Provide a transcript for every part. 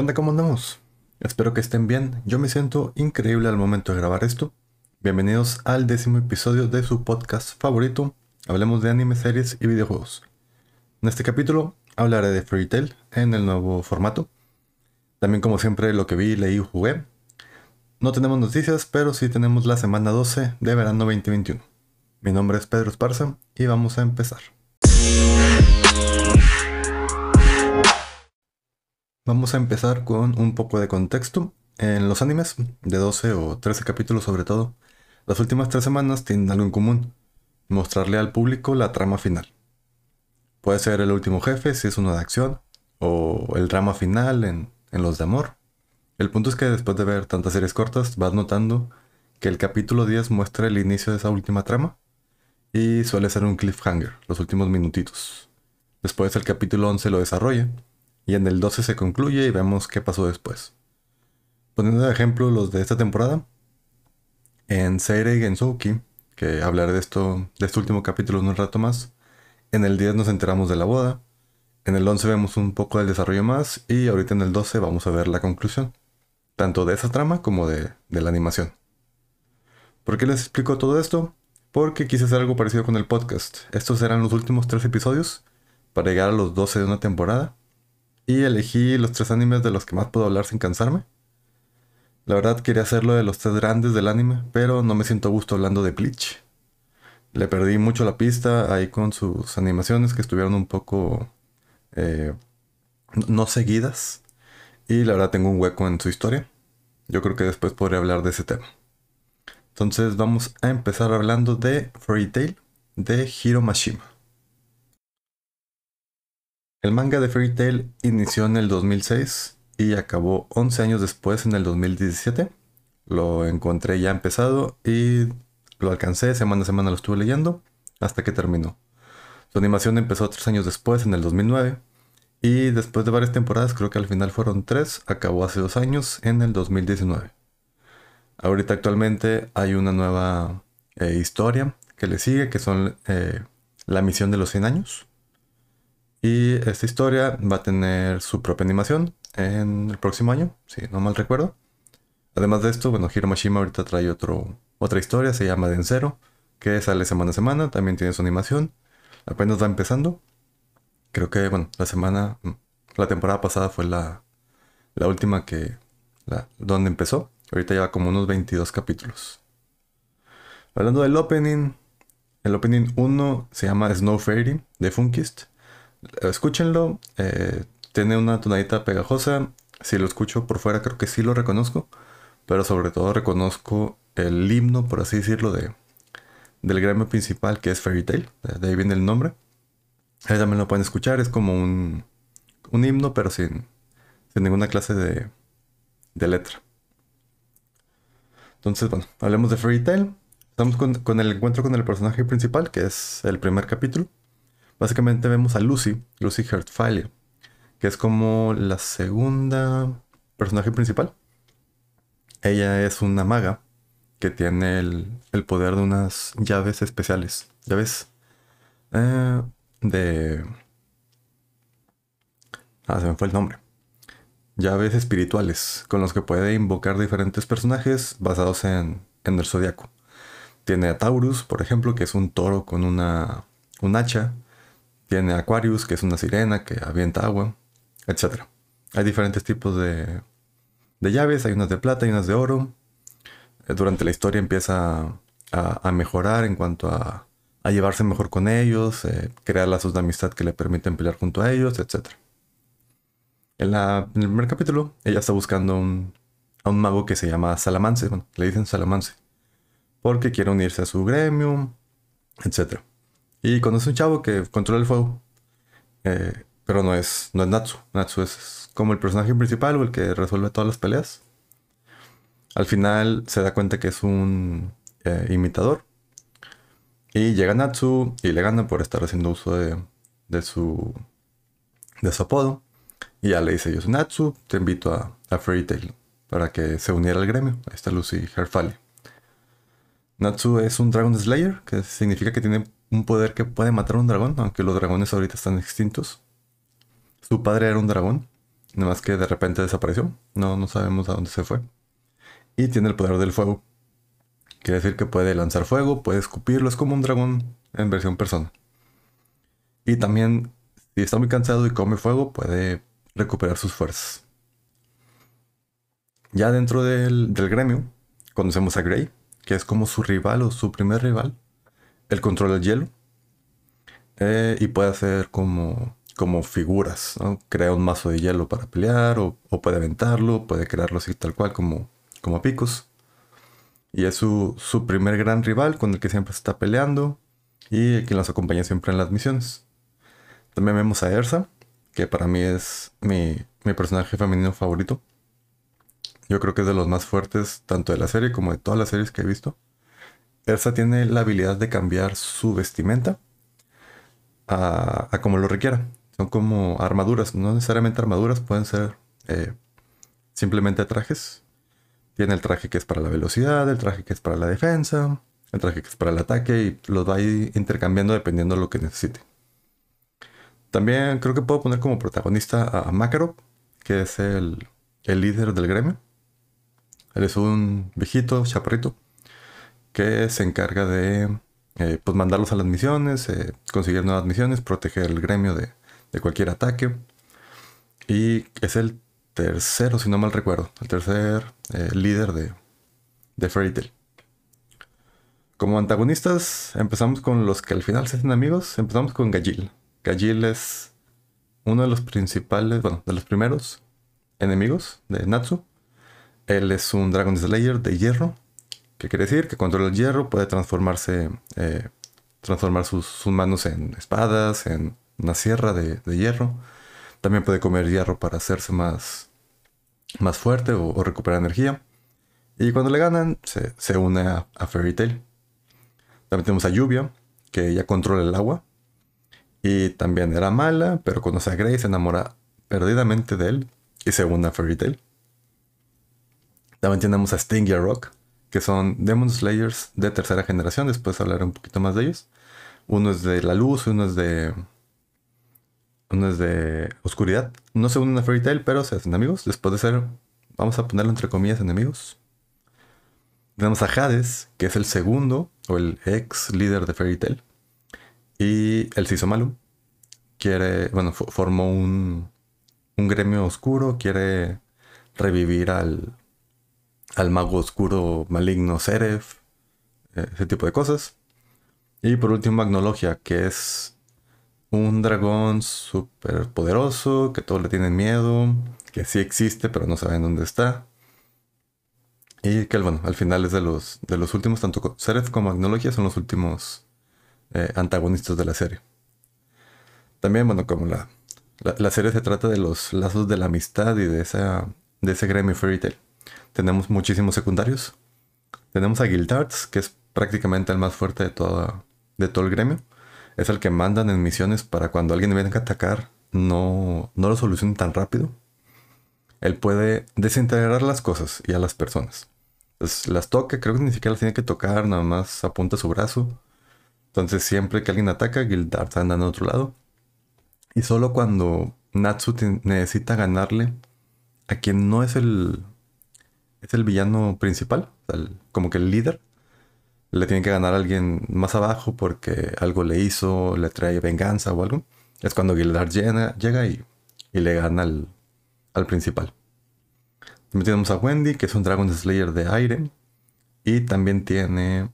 ¿Qué onda? ¿Cómo andamos? Espero que estén bien. Yo me siento increíble al momento de grabar esto. Bienvenidos al décimo episodio de su podcast favorito. Hablemos de anime, series y videojuegos. En este capítulo hablaré de Fairy Tail en el nuevo formato. También como siempre lo que vi, leí y jugué. No tenemos noticias, pero sí tenemos la semana 12 de verano 2021. Mi nombre es Pedro Esparza y vamos a empezar. Vamos a empezar con un poco de contexto. En los animes, de 12 o 13 capítulos sobre todo, las últimas tres semanas tienen algo en común, mostrarle al público la trama final. Puede ser el último jefe si es uno de acción, o el drama final en, en los de amor. El punto es que después de ver tantas series cortas, vas notando que el capítulo 10 muestra el inicio de esa última trama, y suele ser un cliffhanger, los últimos minutitos. Después el capítulo 11 lo desarrolla, y en el 12 se concluye y vemos qué pasó después. Poniendo de ejemplo los de esta temporada, en Seirei Gensouki, que hablaré de esto, de este último capítulo en un rato más, en el 10 nos enteramos de la boda, en el 11 vemos un poco del desarrollo más y ahorita en el 12 vamos a ver la conclusión, tanto de esa trama como de, de la animación. ¿Por qué les explico todo esto? Porque quise hacer algo parecido con el podcast. Estos eran los últimos tres episodios para llegar a los 12 de una temporada y elegí los tres animes de los que más puedo hablar sin cansarme. La verdad quería hacerlo de los tres grandes del anime, pero no me siento a gusto hablando de Bleach. Le perdí mucho la pista ahí con sus animaciones que estuvieron un poco eh, no seguidas. Y la verdad tengo un hueco en su historia. Yo creo que después podré hablar de ese tema. Entonces vamos a empezar hablando de Fairy Tail de Hiro Mashima. El manga de Fairy Tail inició en el 2006 y acabó 11 años después en el 2017. Lo encontré ya empezado y lo alcancé, semana a semana lo estuve leyendo hasta que terminó. Su animación empezó tres años después, en el 2009, y después de varias temporadas, creo que al final fueron tres, acabó hace dos años, en el 2019. Ahorita actualmente hay una nueva eh, historia que le sigue, que son eh, la misión de los 100 años. Y esta historia va a tener su propia animación en el próximo año, si no mal recuerdo. Además de esto, bueno, Hiro Mashima ahorita trae otro, otra historia, se llama Densero, que sale semana a semana, también tiene su animación. Apenas va empezando. Creo que, bueno, la semana, la temporada pasada fue la, la última que, la, donde empezó. Ahorita lleva como unos 22 capítulos. Hablando del opening, el opening 1 se llama Snow Fairy de Funkist. Escúchenlo. Eh, tiene una tonadita pegajosa. Si lo escucho por fuera, creo que sí lo reconozco. Pero sobre todo reconozco el himno, por así decirlo, de, del gremio principal que es Fairy Tail. De ahí viene el nombre. Ahí también lo pueden escuchar. Es como un, un himno, pero sin, sin ninguna clase de, de letra. Entonces, bueno, hablemos de Fairy Tail. Estamos con, con, el encuentro con el personaje principal, que es el primer capítulo. Básicamente vemos a Lucy, Lucy Heartfire, que es como la segunda personaje principal. Ella es una maga que tiene el, poder de unas llaves especiales. Llaves eh, de... Ah, se me fue el nombre. Llaves espirituales con los que puede invocar diferentes personajes basados en, en el zodiaco. Tiene a Taurus, por ejemplo, que es un toro con una, un hacha tiene Aquarius, que es una sirena que avienta agua, etc. Hay diferentes tipos de, llaves, hay unas de plata y unas de oro. Eh, durante la historia empieza a, mejorar en cuanto a, llevarse mejor con ellos, eh, crear lazos de amistad que le permiten pelear junto a ellos, etc. En, el primer capítulo, ella está buscando a un mago que se llama Salamance, bueno, le dicen Salamance, porque quiere unirse a su gremio, etc. Y conoce un chavo que controla el fuego. Eh, pero no es, no es Natsu. Natsu es como el personaje principal o el que resuelve todas las peleas. Al final se da cuenta que es un eh, imitador. Y llega Natsu y le gana por estar haciendo uso de, de, su, de su apodo. Y ya le dice, yo soy Natsu, te invito a, a Fairy Tail para que se uniera al gremio. Ahí está Lucy Herfali. Natsu es un Dragon Slayer, que significa que tiene un poder que puede matar a un dragón, aunque los dragones ahorita están extintos. Su padre era un dragón Nada más que de repente desapareció. No, no sabemos a dónde se fue. Y tiene el poder del fuego. Quiere decir que puede lanzar fuego, puede escupirlo. Es como un dragón en versión persona. Y también, si está muy cansado y come fuego, puede recuperar sus fuerzas. Ya dentro del, gremio, conocemos a Grey, que es como su rival o su primer rival. Él controla el hielo. Eh, y puede hacer como, como figuras, Crea un mazo de hielo para pelear, o, puede aventarlo, puede crearlo así tal cual como, como picos. Y es su, su primer gran rival con el que siempre está peleando y quien los acompaña siempre en las misiones. También vemos a Ersa, que para mí es mi, personaje femenino favorito. Yo creo que es de los más fuertes tanto de la serie como de todas las series que he visto. Ersa tiene la habilidad de cambiar su vestimenta a, como lo requiera. Son como armaduras, no necesariamente armaduras, pueden ser eh, simplemente trajes. Tiene el traje que es para la velocidad, el traje que es para la defensa, el traje que es para el ataque y los va a ir intercambiando dependiendo de lo que necesite. También creo que puedo poner como protagonista a Makarov, que es el, líder del gremio. Él es un viejito, chaparrito, que se encarga de eh, pues mandarlos a las misiones, eh, conseguir nuevas misiones, proteger el gremio de, cualquier ataque. Y es el tercero, si no mal recuerdo, el tercer eh, líder de, de Fairy Tail. Como antagonistas, empezamos con los que al final se hacen amigos. Empezamos con Gajil. Gajil es uno de los principales, bueno, de los primeros enemigos de Natsu. Él es un Dragon Slayer de hierro. Que quiere decir que controla el hierro, puede transformarse, eh, transformar sus, manos en espadas, en una sierra de, hierro. También puede comer hierro para hacerse más, más fuerte o, recuperar energía. Y cuando le ganan, se, une a, a Fairy Tail. También tenemos a Lluvia, que ella controla el agua. Y también era mala, pero conoce a Grace, se enamora perdidamente de él y se une a Fairy Tail. También tenemos a Sting y a Rock, que son Demon Slayers de tercera generación. Después hablaré un poquito más de ellos. Uno es de la luz, uno es de. Uno es de oscuridad. No se unen a Fairy Tail, pero se hacen amigos. Después de ser, vamos a ponerlo entre comillas, enemigos. Tenemos a Hades, que es el segundo o el ex líder de Fairy Tail. Y el Sisomalu quiere, bueno, formó un, un gremio oscuro, quiere revivir al, al mago oscuro maligno Seref, eh, ese tipo de cosas. Y por último Magnologia, que es un dragón súper poderoso, que todos le tienen miedo, que sí existe pero no saben dónde está. Y que, bueno, al final es de los, de los últimos, tanto Sereth como Agnologia son los últimos eh, antagonistas de la serie. También, bueno, como la, la, serie se trata de los lazos de la amistad y de, esa, de ese gremio Fairy Tail. Tenemos muchísimos secundarios. Tenemos a Guildards, que es prácticamente el más fuerte de, toda, de todo el gremio. Es el que mandan en misiones para cuando alguien venga a atacar, no, no lo solucionen tan rápido. Él puede desintegrar las cosas y a las personas. Pues, las toca, creo que ni siquiera las tiene que tocar, nada más apunta su brazo. Entonces siempre que alguien ataca, Gildart anda en otro lado. Y solo cuando Natsu necesita ganarle a quien no es el, es el villano principal, como que el líder, le tiene que ganar a alguien más abajo porque algo le hizo, le trae venganza o algo. Es cuando Gildart llega, llega y, le gana al, al principal. También tenemos a Wendy, que es un Dragon Slayer de aire. Y también tiene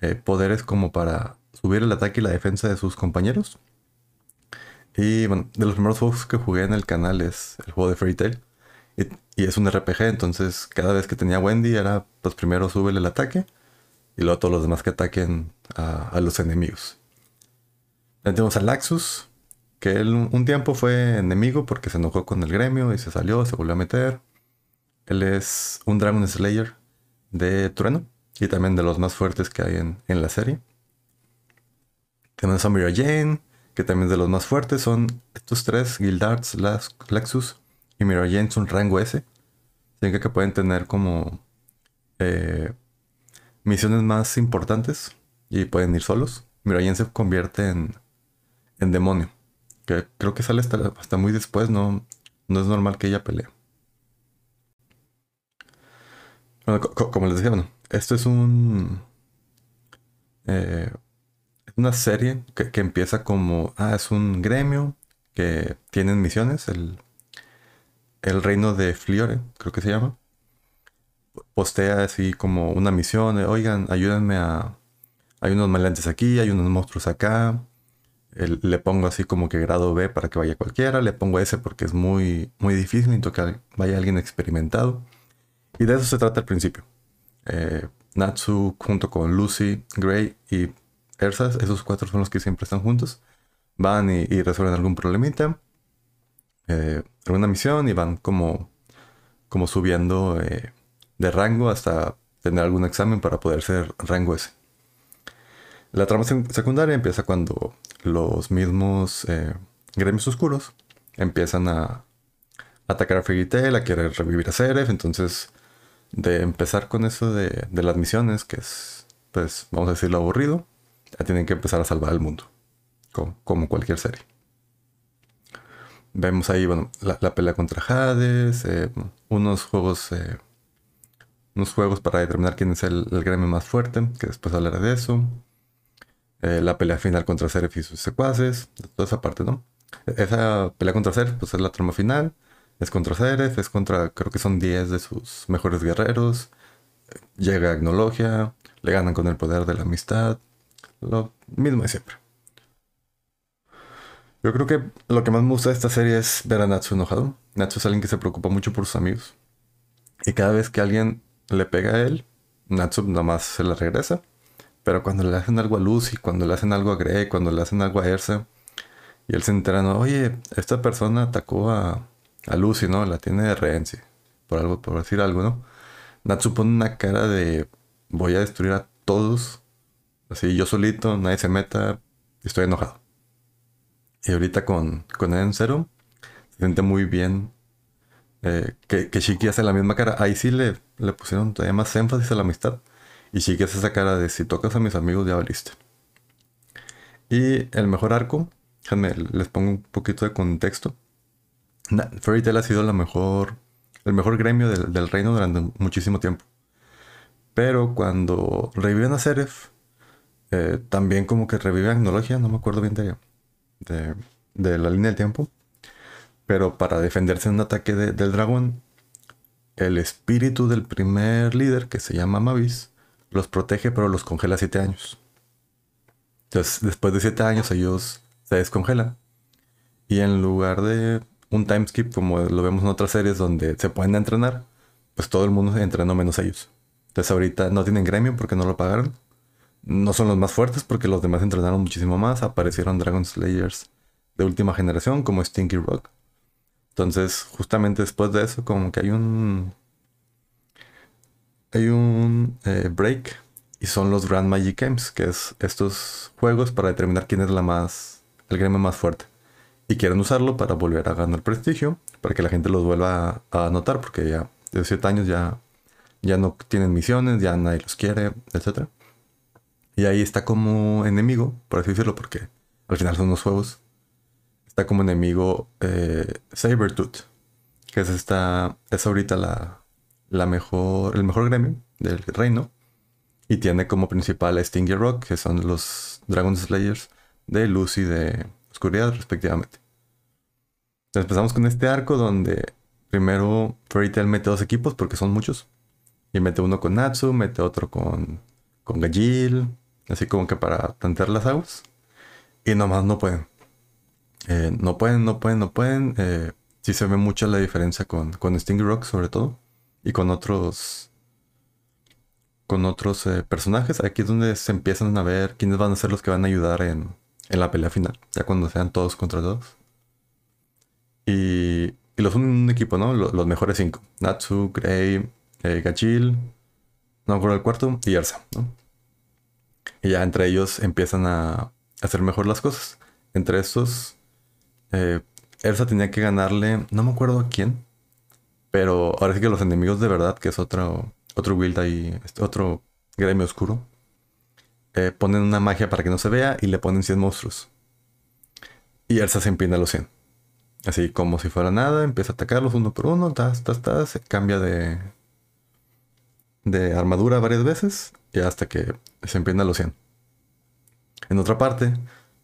eh, poderes como para subir el ataque y la defensa de sus compañeros. Y bueno, de los primeros juegos que jugué en el canal es el juego de Fairy Tail. Y, es un RPG, entonces cada vez que tenía Wendy era, pues primero sube el ataque y luego todos los demás que ataquen a, los enemigos. Tenemos a Laxus, que él un tiempo fue enemigo porque se enojó con el gremio y se salió, se volvió a meter. Él es un Dragon Slayer de trueno y también de los más fuertes que hay en, la serie. Tenemos a Mira Jane, que también de los más fuertes. Son estos tres, Gildarts, Lexus y Mira Jane son rango S. Significa que pueden tener como eh, misiones más importantes y pueden ir solos. Mira Jane se convierte en, en demonio. Que creo que sale hasta, muy después, no, No es normal que ella pelee. Bueno, como les decía, bueno, esto es un... Eh, una serie que, empieza como, ah, es un gremio que tienen misiones, el, el reino de Fliore, creo que se llama. Postea así como una misión, oigan, ayúdenme a... Hay unos maleantes aquí, hay unos monstruos acá. le pongo así como que grado B para que vaya cualquiera, le pongo S porque es muy, muy difícil, necesito que vaya alguien experimentado. Y de eso se trata al principio. Eh, Natsu junto con Lucy, Gray y Ersas, esos cuatro son los que siempre están juntos, van y, resuelven algún problemita, eh, alguna misión y van como, como subiendo eh, de rango hasta tener algún examen para poder ser rango S. La trama secundaria empieza cuando los mismos eh, gremios oscuros empiezan a atacar a Fairy a querer revivir a Seraph, entonces de empezar con eso de, las misiones, que es, pues, vamos a decirlo aburrido, ya tienen que empezar a salvar el mundo, como, cualquier serie. Vemos ahí, bueno, la, pelea contra Hades, eh, unos juegos, eh, unos juegos para determinar quién es el, gremio más fuerte, que después hablaré de eso. Eh, la pelea final contra Seraph y sus secuaces, toda esa parte, ¿no? Esa pelea contra Seraph, pues es la trama final. Es contra Seraph, es contra, creo que son 10 de sus mejores guerreros. Llega Agnologia, le ganan con el poder de la amistad, lo mismo de siempre. Yo creo que lo que más me gusta de esta serie es ver a Natsu enojado. Natsu es alguien que se preocupa mucho por sus amigos. Y cada vez que alguien le pega a él, Natsu nada más se la regresa. Pero cuando le hacen algo a Lucy, cuando le hacen algo a Grey, cuando le hacen algo a Ersa, y él se entera, no, oye, esta persona atacó a, a Lucy, ¿no? La tiene de rehén, por algo, por decir algo, ¿no? Natsu pone una cara de voy a destruir a todos Así yo solito, nadie se meta, estoy enojado. Y ahorita con, con en cero, se siente muy bien eh, que, que, Shiki hace la misma cara. Ahí sí le, le pusieron todavía más énfasis a la amistad. Y Shiki hace esa cara de si tocas a mis amigos ya valiste. Y el mejor arco, déjenme, les pongo un poquito de contexto. Fairy Tail ha sido la mejor, el mejor gremio del, del reino durante muchísimo tiempo. Pero cuando reviven a Seraph, eh, también como que revive tecnología, no me acuerdo bien de, de, la línea del tiempo. Pero para defenderse de un ataque del dragón, el espíritu del primer líder, que se llama Mavis, los protege pero los congela 7 años. Entonces, después de 7 años ellos se descongelan. Y en lugar de un time skip, como lo vemos en otras series donde se pueden entrenar, pues todo el mundo entrenó menos ellos. Entonces ahorita no tienen gremio porque no lo pagaron no son los más fuertes porque los demás entrenaron muchísimo más. Aparecieron Dragon Slayers de última generación como Stinky Rock. Entonces, justamente después de eso, como que hay un. Hay un eh, break. Y son los Grand Magic Games, que es estos juegos para determinar quién es la más. el gremio más fuerte. Y quieren usarlo para volver a ganar prestigio. Para que la gente los vuelva a, notar. Porque ya de 7 años ya, ya no tienen misiones, ya nadie los quiere, etcétera. Y ahí está como enemigo, por así decirlo, porque al final son unos juegos. Está como enemigo eh, Sabertooth, que es esta, es ahorita la, la mejor, el mejor gremio del reino. Y tiene como principal a Stingy Rock, que son los Dragon Slayers de luz y de oscuridad, respectivamente. Entonces empezamos con este arco donde primero Fairy Tail mete dos equipos porque son muchos. Y mete uno con Natsu, mete otro con, con Gajil, así como que para tantear las aguas. Y nomás no pueden. Eh, no pueden, no pueden, no pueden. Eh, sí se ve mucha la diferencia con, con Sting Rock sobre todo. Y con otros. Con otros eh, personajes. Aquí es donde se empiezan a ver quiénes van a ser los que van a ayudar en, en la pelea final. Ya cuando sean todos contra todos. Y, y los un equipo, ¿no? Los, mejores cinco. Natsu, Grey, eh, Gachil. No me acuerdo el cuarto. Y Ersa, ¿no? Y ya entre ellos empiezan a hacer mejor las cosas. Entre estos, eh, Elsa tenía que ganarle, no me acuerdo a quién, pero ahora sí que los enemigos de verdad, que es otro, otro ahí, este, otro gremio oscuro, eh, ponen una magia para que no se vea y le ponen 100 monstruos. Y Elsa se empina a los 100. Así como si fuera nada, empieza a atacarlos uno por uno, tas, tas, tas, cambia de, de armadura varias veces y hasta que se empieza los 100. En otra parte,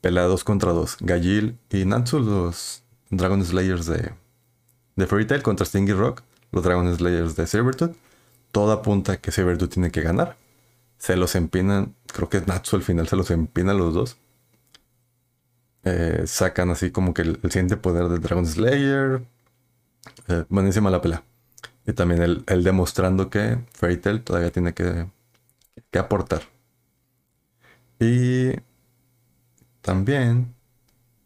pelea 2 contra 2. Gajil y Natsu, los Dragon Slayers de, de Fairy Tail contra Stingy Rock, los Dragon Slayers de Sabertooth. Todo apunta que Sabertooth tiene que ganar. Se los empinan, creo que es Natsu al final, se los empina los dos. Eh, sacan así como que el, siguiente poder de Dragon Slayer. Eh, buenísima la pelea. Y también el, demostrando que Fairy Tail todavía tiene que, que aportar. Y también.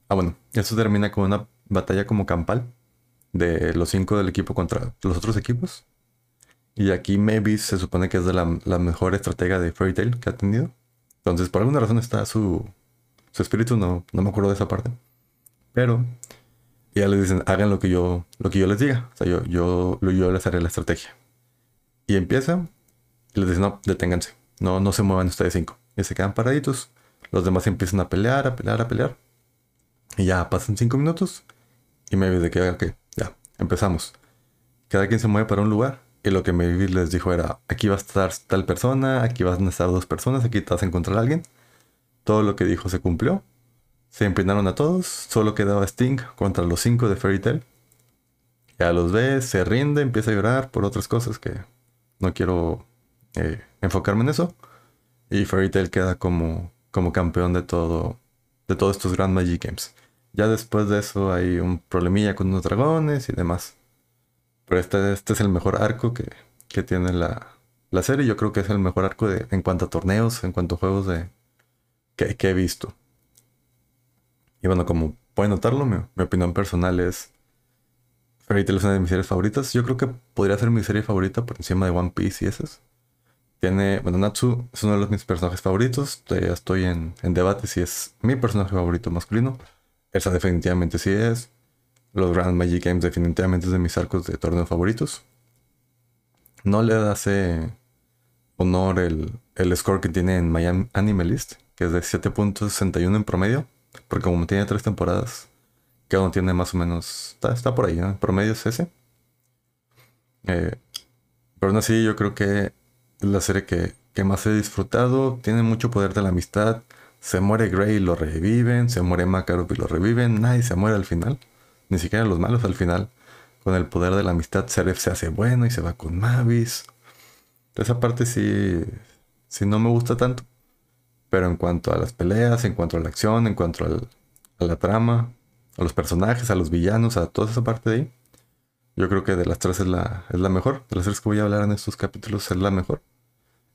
Ah, bueno, eso termina con una batalla como campal de los cinco del equipo contra los otros equipos. Y aquí Mavis se supone que es de la, mejor estratega de Fairy Tail que ha tenido. Entonces, por alguna razón está su, su espíritu, no, no me acuerdo de esa parte. Pero ya les dicen, hagan lo que yo, lo que yo les diga. O sea, yo, yo, yo les haré la estrategia. Y empieza y les dicen, no, deténganse. No, no se muevan ustedes cinco. Y se quedan paraditos. Los demás empiezan a pelear, a pelear, a pelear. Y ya pasan cinco minutos. Y me de que, ok, ya, empezamos. Cada quien se mueve para un lugar. Y lo que me les dijo era, aquí va a estar tal persona, aquí van a estar dos personas, aquí te vas a encontrar a alguien. Todo lo que dijo se cumplió. Se empinaron a todos. Solo quedaba Sting contra los cinco de Fairy Tail. Ya los ve, se rinde, empieza a llorar por otras cosas que no quiero eh, enfocarme en eso. Y Fairy Tail queda como como campeón de todo, de todos estos Grand Magic Games. Ya después de eso hay un problemilla con los dragones y demás. Pero este, este es el mejor arco que, tiene la, la, serie. Yo creo que es el mejor arco en cuanto a torneos, en cuanto a juegos de, que, he visto. Y bueno, como pueden notarlo, mi, opinión personal es... Fairy Tail es una de mis series favoritas. Yo creo que podría ser mi serie favorita por encima de One Piece y esas. Tiene, bueno, Natsu es uno de mis personajes favoritos. estoy en, debate si es mi personaje favorito masculino. Esa definitivamente sí es. Los Grand Magic Games definitivamente es de mis arcos de torneo favoritos. No le hace honor el, el score que tiene en Miami Anime List, que es de 7.61 en promedio. Porque como tiene tres temporadas, cada uno tiene más o menos... Está, por ahí, ¿no? promedio es ese. Eh, pero aún así yo creo que es la serie que, más he disfrutado. Tiene mucho poder de la amistad. Se muere Grey y lo reviven. Se muere Makarov y lo reviven. Nadie se muere al final. Ni siquiera los malos al final. Con el poder de la amistad, Seref se hace bueno y se va con Mavis. Esa parte sí, sí no me gusta tanto. Pero en cuanto a las peleas, en cuanto a la acción, en cuanto a la trama, a los personajes, a los villanos, a toda esa parte de ahí, yo creo que de las tres es la, es la mejor. De las tres que voy a hablar en estos capítulos es la mejor.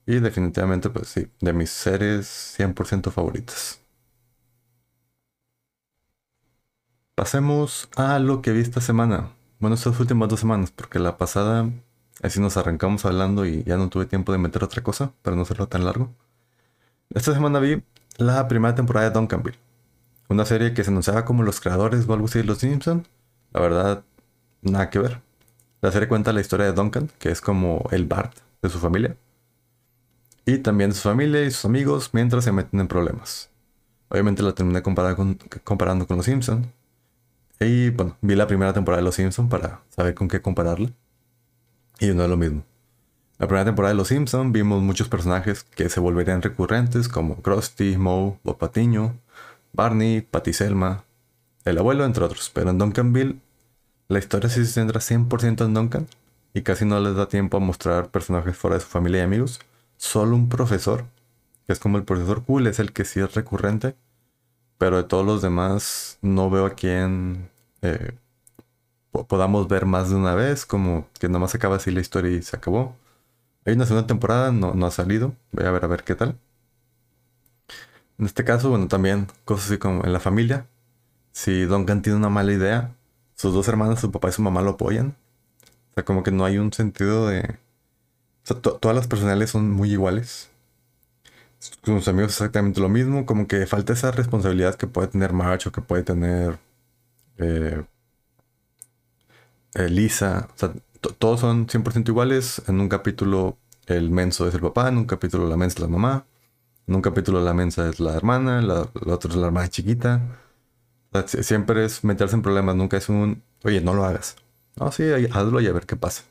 Y definitivamente, pues sí, de mis series 100% favoritas. Pasemos a lo que vi esta semana. Bueno, estas últimas dos semanas, porque la pasada así nos arrancamos hablando y ya no tuve tiempo de meter otra cosa para no hacerlo tan largo. Esta semana vi la primera temporada de Duncanville. Una serie que se anunciaba como los creadores de los Simpsons. La verdad, nada que ver. La serie cuenta la historia de Duncan, que es como el Bart de su familia. Y también de su familia y sus amigos mientras se meten en problemas. Obviamente la terminé comparando con Los Simpsons. Y bueno, vi la primera temporada de Los Simpsons para saber con qué compararla. Y no es lo mismo. La primera temporada de Los Simpsons vimos muchos personajes que se volverían recurrentes como Krusty, Moe, Bob Patiño, Barney, Patty Selma, el abuelo, entre otros. Pero en Duncanville la historia sí se centra 100% en Duncan y casi no les da tiempo a mostrar personajes fuera de su familia y amigos. Solo un profesor, que es como el profesor cool, es el que sí es recurrente, pero de todos los demás no veo a quién eh, podamos ver más de una vez, como que nada más acaba así la historia y se acabó. Hay una segunda temporada, no, no ha salido, voy a ver a ver qué tal. En este caso, bueno, también cosas así como en la familia. Si Duncan tiene una mala idea, sus dos hermanas, su papá y su mamá lo apoyan. O sea, como que no hay un sentido de... O sea, todas las personales son muy iguales. Sus amigos exactamente lo mismo. Como que falta esa responsabilidad que puede tener March o que puede tener eh, Lisa. O sea, todos son 100% iguales. En un capítulo el menso es el papá, en un capítulo la mensa es la mamá, en un capítulo la mensa es la hermana, la, otra es la hermana chiquita. siempre es meterse en problemas, nunca es un, oye, no lo hagas. No, sí, hazlo y a ver qué pasa.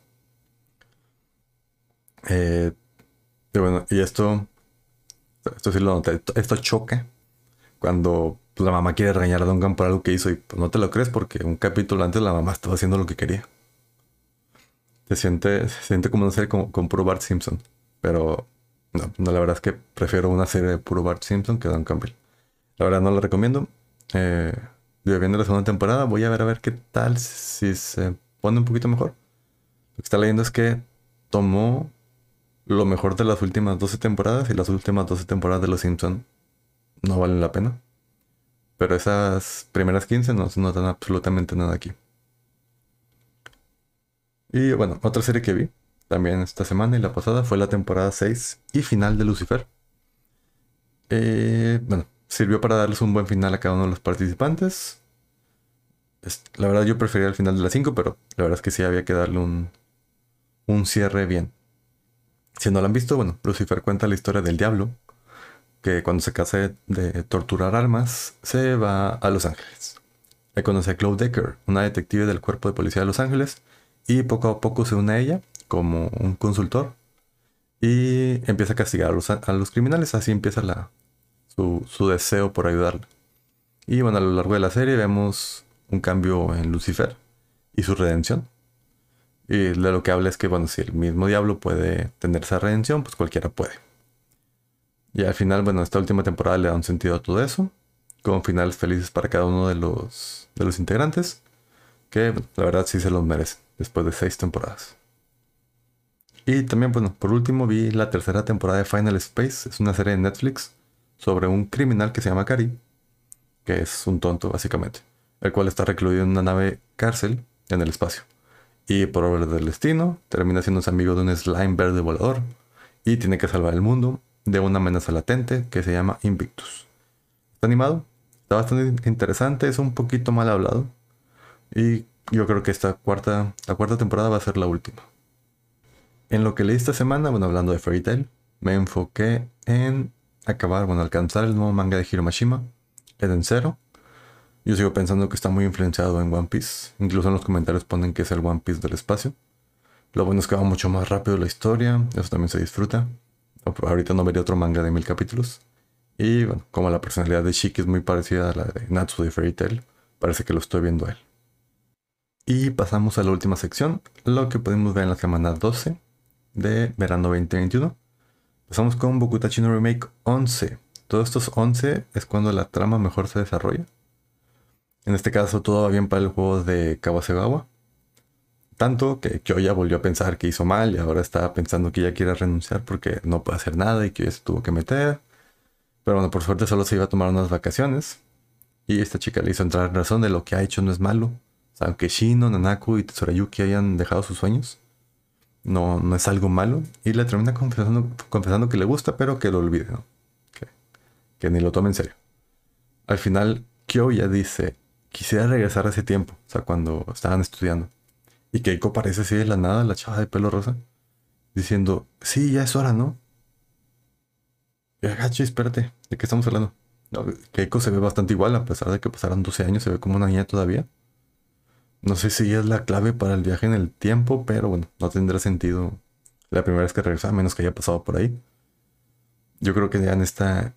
Eh, y bueno, y esto, esto sí lo noté, esto choca cuando pues, la mamá quiere regañar a Duncan por algo que hizo y pues no te lo crees porque un capítulo antes la mamá estaba haciendo lo que quería. Se siente, se siente como una serie con puro Bart Simpson. Pero no, no, la verdad es que prefiero una serie de puro Bart Simpson que Don Campbell. La verdad no la recomiendo. Eh, viendo la segunda temporada, voy a ver a ver qué tal si se pone un poquito mejor. Lo que está leyendo es que tomó lo mejor de las últimas 12 temporadas y las últimas 12 temporadas de Los Simpson no valen la pena. Pero esas primeras 15 no se notan absolutamente nada aquí. Y bueno, otra serie que vi también esta semana y la pasada fue la temporada 6 y final de Lucifer. Eh, bueno, sirvió para darles un buen final a cada uno de los participantes. la verdad yo prefería el final de la 5, pero la verdad es que sí había que darle un, un cierre bien. Si no lo han visto, bueno, Lucifer cuenta la historia del diablo, que cuando se casa de torturar almas, se va a Los Ángeles. Ahí conoce a Claude Decker, una detective del cuerpo de policía de Los Ángeles, y poco a poco se une a ella como un consultor y empieza a castigar a los, criminales, así empieza su, su, deseo por ayudarla. Y bueno, a lo largo de la serie vemos un cambio en Lucifer y su redención. Y de lo que habla es que, bueno, si el mismo diablo puede tener esa redención, pues cualquiera puede. Y al final, bueno, esta última temporada le da un sentido a todo eso, con finales felices para cada uno de los, de los integrantes, que la verdad sí se los merecen, después de seis temporadas. Y también, bueno, por último vi la tercera temporada de Final Space, es una serie de Netflix sobre un criminal que se llama Cari, que es un tonto básicamente, el cual está recluido en una nave cárcel en el espacio. Y por obra del destino, termina siendo amigo de un slime verde volador y tiene que salvar el mundo de una amenaza latente que se llama Invictus. Está animado, está bastante interesante, es un poquito mal hablado y yo creo que esta cuarta, la cuarta temporada va a ser la última. En lo que leí esta semana, bueno, hablando de Fairy Tail, me enfoqué en acabar, bueno, alcanzar el nuevo manga de Hiromashima, Eden Zero. Yo sigo pensando que está muy influenciado en One Piece. Incluso en los comentarios ponen que es el One Piece del espacio. Lo bueno es que va mucho más rápido la historia, eso también se disfruta. Ahorita no vería otro manga de mil capítulos. Y bueno, como la personalidad de Shiki es muy parecida a la de Natsu de Fairy Tail, parece que lo estoy viendo a él. Y pasamos a la última sección, lo que podemos ver en la semana 12, de verano 2021. Empezamos con Bokutachi no Remake 11. Todos estos 11 es cuando la trama mejor se desarrolla. En este caso todo va bien para el juego de Kawasegawa. Tanto que Kyoya volvió a pensar que hizo mal y ahora está pensando que ya quiere renunciar porque no puede hacer nada y que ya se tuvo que meter. Pero bueno, por suerte solo se iba a tomar unas vacaciones. Y esta chica le hizo entrar en razón de lo que ha hecho no es malo. Aunque Shino, Nanaku y Tsurayuki hayan dejado sus sueños, no, no es algo malo. Y le termina confesando, confesando que le gusta, pero que lo olvide, que, ni lo tome en serio. Al final, Kyo ya dice, quisiera regresar a ese tiempo, o sea, cuando estaban estudiando. Y Keiko parece así de la nada, la chava de pelo rosa, diciendo, sí, ya es hora, ¿no? Y espérate, ¿de qué estamos hablando? Keiko se ve bastante igual, a pesar de que pasaron 12 años, se ve como una niña todavía. No sé si es la clave para el viaje en el tiempo, pero bueno, no tendrá sentido la primera vez que regresa, a menos que haya pasado por ahí. Yo creo que ya en esta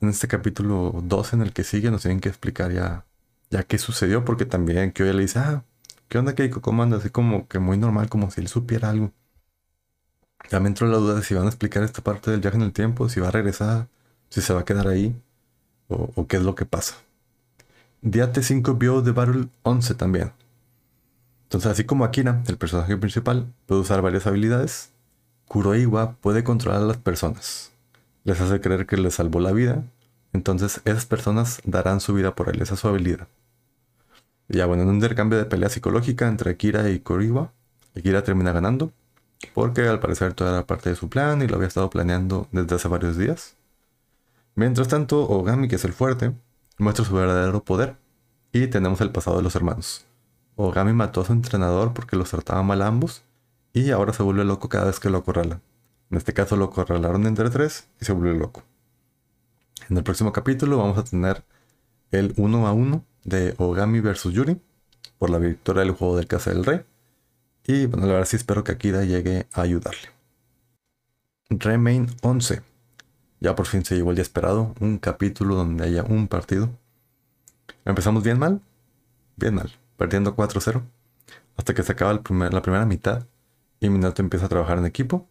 en este capítulo 2 en el que sigue nos tienen que explicar ya, ya qué sucedió, porque también que hoy le dice, ah, ¿qué onda Keiko? ¿Cómo? Así como que muy normal, como si él supiera algo. Ya me entró la duda de si van a explicar esta parte del viaje en el tiempo, si va a regresar, si se va a quedar ahí, o, o qué es lo que pasa. Día T5 vio The Battle 11 también. Entonces, así como Akira, el personaje principal, puede usar varias habilidades, Kuroiwa puede controlar a las personas. Les hace creer que les salvó la vida, entonces esas personas darán su vida por él, esa es su habilidad. Y ya bueno, en un intercambio de pelea psicológica entre Akira y Kuroiwa, Akira termina ganando, porque al parecer toda era parte de su plan y lo había estado planeando desde hace varios días. Mientras tanto, Ogami, que es el fuerte, muestra su verdadero poder, y tenemos el pasado de los hermanos. Ogami mató a su entrenador porque los trataba mal a ambos y ahora se vuelve loco cada vez que lo acorralan. En este caso lo acorralaron entre tres y se vuelve loco. En el próximo capítulo vamos a tener el uno a uno de Ogami vs Yuri por la victoria del juego del Casa del Rey. Y bueno, la verdad sí espero que Akira llegue a ayudarle. Remain 11. Ya por fin se llegó el día esperado, un capítulo donde haya un partido. Empezamos bien mal, bien mal, perdiendo 4-0, hasta que se acaba la primera mitad y Minato empieza a trabajar en equipo.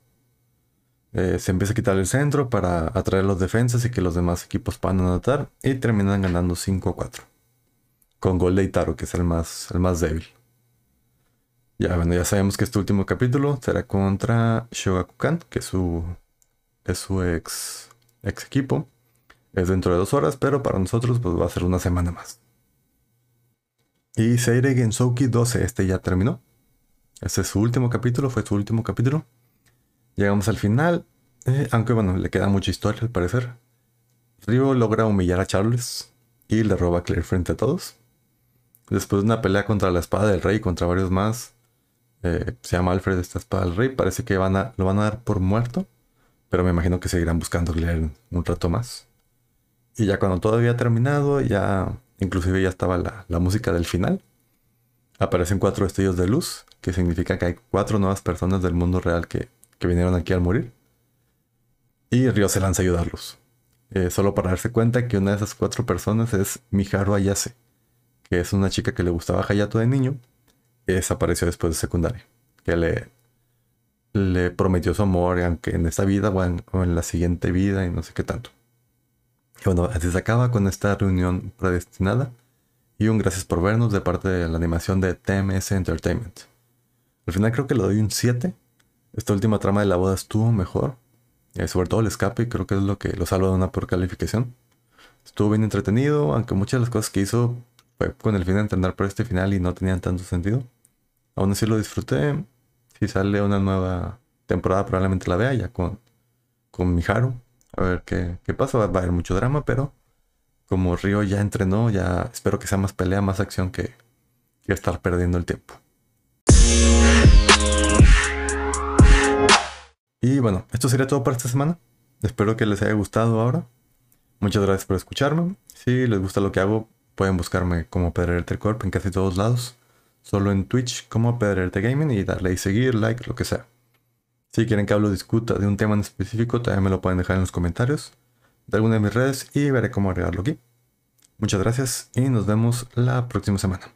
Eh, se empieza a quitar el centro para atraer los defensas y que los demás equipos puedan anotar y terminan ganando 5-4. Con gol de Itaro, que es el más, el más débil. Ya, bueno, ya sabemos que este último capítulo será contra Shogakukan, que es su, es su ex, ex equipo. Es dentro de dos horas, pero para nosotros pues, va a ser una semana más. Y Seire Gensouki 12, este ya terminó. Este es su último capítulo, fue su último capítulo. Llegamos al final, eh, aunque bueno, le queda mucha historia al parecer. Ryo logra humillar a Charles y le roba a Claire frente a todos. Después de una pelea contra la espada del rey y contra varios más, eh, se llama Alfred esta espada del rey, parece que a, lo van a dar por muerto, pero me imagino que seguirán buscando Claire un rato más. Y ya cuando todo había terminado, ya inclusive ya estaba la, la música del final, aparecen cuatro destellos de luz, que significa que hay cuatro nuevas personas del mundo real que que vinieron aquí al morir. Y Ryo se lanza a ayudarlos. Eh, solo para darse cuenta que una de esas cuatro personas es Miharu Ayase, que es una chica que le gustaba Hayato de niño, desapareció después de secundaria, que le, le prometió su amor, aunque en esta vida o en, la siguiente vida y no sé qué tanto. Y bueno, así se acaba con esta reunión predestinada y un gracias por vernos de parte de la animación de TMS Entertainment. Al final creo que le doy un 7 esta última trama de la boda estuvo mejor. Eh, sobre todo el escape, creo que es lo que lo salva de una por calificación. Estuvo bien entretenido, aunque muchas de las cosas que hizo fue con el fin de entrenar por este final y no tenían tanto sentido. Aún así lo disfruté. Si sale una nueva temporada probablemente la vea ya con, con Miharu. A ver qué, qué pasa. Va, a haber mucho drama, pero como Río ya entrenó, ya espero que sea más pelea, más acción que, que estar perdiendo el tiempo. Y bueno, esto sería todo para esta semana. Espero que les haya gustado ahora. Muchas gracias por escucharme. Si les gusta lo que hago, pueden buscarme como Pedrerte Corp en casi todos lados. Solo en Twitch como Pedrerte Gaming y darle a seguir, like, lo que sea. Si quieren que hablo discuta de un tema en específico, también me lo pueden dejar en los comentarios de alguna de mis redes y veré cómo agregarlo aquí. Muchas gracias y nos vemos la próxima semana.